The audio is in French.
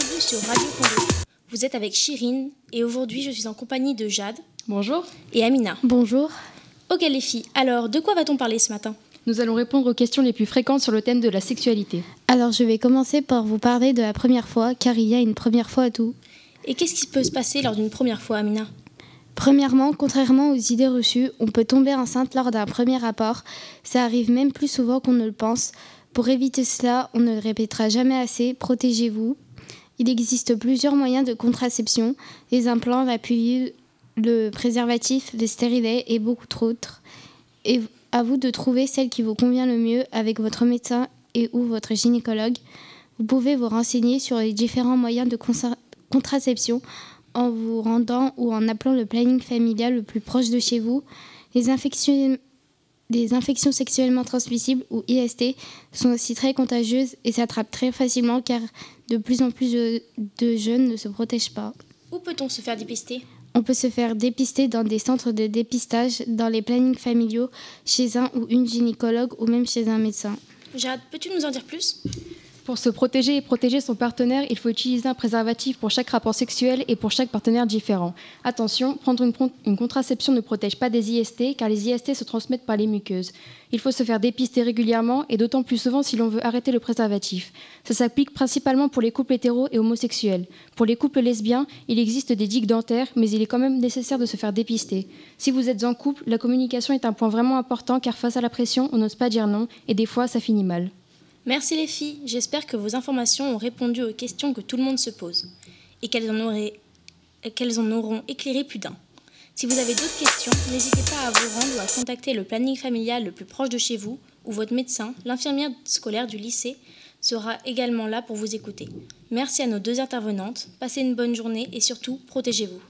sur Radio Congo. Vous êtes avec Chirine et aujourd'hui je suis en compagnie de Jade. Bonjour. Et Amina. Bonjour. Ok les filles, alors de quoi va-t-on parler ce matin? Nous allons répondre aux questions les plus fréquentes sur le thème de la sexualité. Alors je vais commencer par vous parler de la première fois, car il y a une première fois à tout. Et qu'est-ce qui peut se passer lors d'une première fois, Amina? Premièrement, contrairement aux idées reçues, on peut tomber enceinte lors d'un premier rapport. Ça arrive même plus souvent qu'on ne le pense. Pour éviter cela, on ne le répétera jamais assez, protégez-vous. Il existe plusieurs moyens de contraception, les implants, la pilule, le préservatif, les stérilets et beaucoup d'autres. Et à vous de trouver celle qui vous convient le mieux avec votre médecin et ou votre gynécologue. Vous pouvez vous renseigner sur les différents moyens de contraception en vous rendant ou en appelant le planning familial le plus proche de chez vous. Les infections, les infections sexuellement transmissibles ou IST sont aussi très contagieuses et s'attrapent très facilement car de plus en plus de, jeunes ne se protègent pas. Où peut-on se faire dépister? On peut se faire dépister dans des centres de dépistage, dans les plannings familiaux, chez un ou une gynécologue ou même chez un médecin. Jade, peux-tu nous en dire plus? Pour se protéger et protéger son partenaire, il faut utiliser un préservatif pour chaque rapport sexuel et pour chaque partenaire différent. Attention, prendre une, contraception ne protège pas des IST car les IST se transmettent par les muqueuses. Il faut se faire dépister régulièrement et d'autant plus souvent si l'on veut arrêter le préservatif. Ça s'applique principalement pour les couples hétéros et homosexuels. Pour les couples lesbiens, il existe des digues dentaires, mais il est quand même nécessaire de se faire dépister. Si vous êtes en couple, la communication est un point vraiment important car face à la pression, on n'ose pas dire non et des fois ça finit mal. Merci les filles, j'espère que vos informations ont répondu aux questions que tout le monde se pose et qu'elles en, auront éclairé plus d'un. Si vous avez d'autres questions, n'hésitez pas à vous rendre ou à contacter le planning familial le plus proche de chez vous ou votre médecin, l'infirmière scolaire du lycée sera également là pour vous écouter. Merci à nos deux intervenantes, passez une bonne journée et surtout protégez-vous.